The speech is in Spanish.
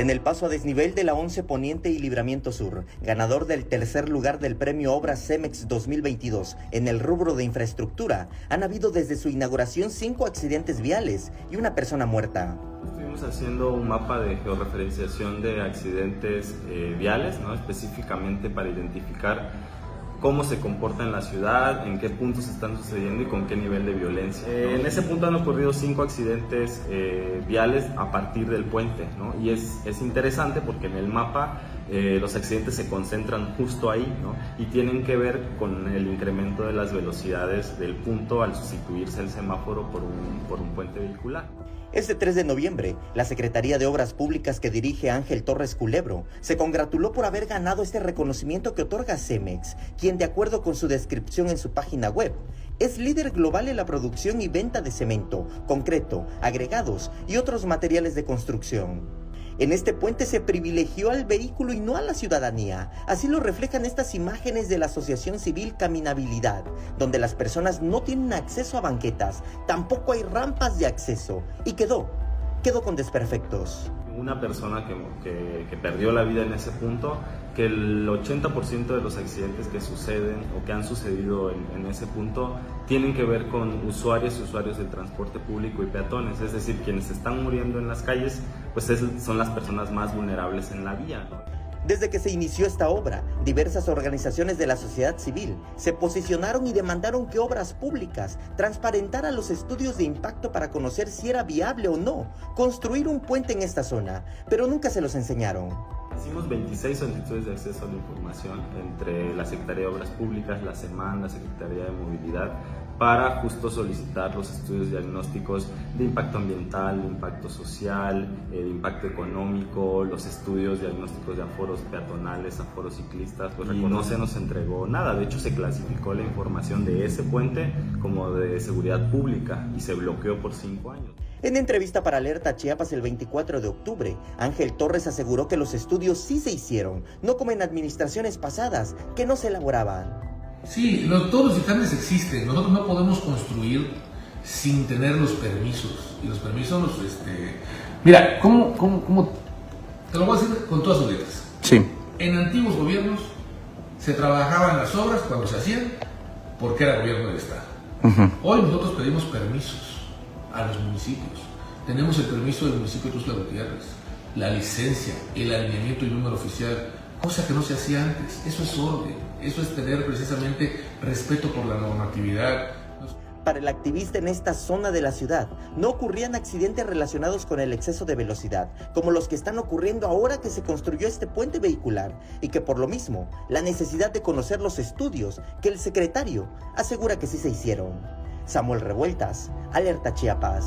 En el paso a desnivel de la 11 Poniente y Libramiento Sur, ganador del tercer lugar del premio Obras Cemex 2022 en el rubro de infraestructura, han habido desde su inauguración cinco accidentes viales y una persona muerta. Estuvimos haciendo un mapa de georreferenciación de accidentes eh, viales, ¿no? específicamente para identificar cómo se comporta en la ciudad, en qué puntos están sucediendo y con qué nivel de violencia. Eh, en ese punto han ocurrido cinco accidentes eh, viales a partir del puente, ¿no? y es, es interesante porque en el mapa eh, los accidentes se concentran justo ahí ¿no? y tienen que ver con el incremento de las velocidades del punto al sustituirse el semáforo por un, por un puente vehicular. Este 3 de noviembre, la Secretaría de Obras Públicas que dirige Ángel Torres Culebro se congratuló por haber ganado este reconocimiento que otorga Cemex, quien de acuerdo con su descripción en su página web, es líder global en la producción y venta de cemento, concreto, agregados y otros materiales de construcción. En este puente se privilegió al vehículo y no a la ciudadanía. Así lo reflejan estas imágenes de la Asociación Civil Caminabilidad, donde las personas no tienen acceso a banquetas, tampoco hay rampas de acceso. Y quedó, quedó con desperfectos una persona que, que, perdió la vida en ese punto, que el 80% de los accidentes que suceden o que han sucedido en, ese punto tienen que ver con usuarios y usuarios del transporte público y peatones, es decir, quienes están muriendo en las calles, pues son las personas más vulnerables en la vía. Desde que se inició esta obra, diversas organizaciones de la sociedad civil se posicionaron y demandaron que obras públicas transparentaran los estudios de impacto para conocer si era viable o no construir un puente en esta zona, pero nunca se los enseñaron. Hicimos 26 solicitudes de acceso a la información entre la Secretaría de Obras Públicas, la SEMAN, la Secretaría de Movilidad, para justo solicitar los estudios diagnósticos de impacto ambiental, de impacto social, eh, de impacto económico, los estudios diagnósticos de aforos peatonales, aforos ciclistas, pues no se nos entregó nada. De hecho, se clasificó la información de ese puente como de seguridad pública y se bloqueó por cinco años. En entrevista para Alerta Chiapas el 24 de octubre, Ángel Torres aseguró que los estudios sí se hicieron, no como en administraciones pasadas, que no se elaboraban. Sí, todos los dictámenes existen. Nosotros no podemos construir sin tener los permisos. Y los permisos, los, este... Mira, ¿cómo, cómo, cómo? Te lo voy a decir con todas sus letras. Sí. En antiguos gobiernos se trabajaban las obras cuando se hacían porque era gobierno del Estado. Hoy nosotros pedimos permisos a los municipios. Tenemos el permiso del municipio de Tuzla Gutiérrez, la licencia, el alineamiento y número oficial, cosa que no se hacía antes. Eso es orden. Eso es tener precisamente respeto por la normatividad. Para el activista en esta zona de la ciudad, no ocurrían accidentes relacionados con el exceso de velocidad, como los que están ocurriendo ahora que se construyó este puente vehicular, y que por lo mismo, la necesidad de conocer los estudios que el secretario asegura que sí se hicieron. Samuel Revueltas, Alerta Chiapas.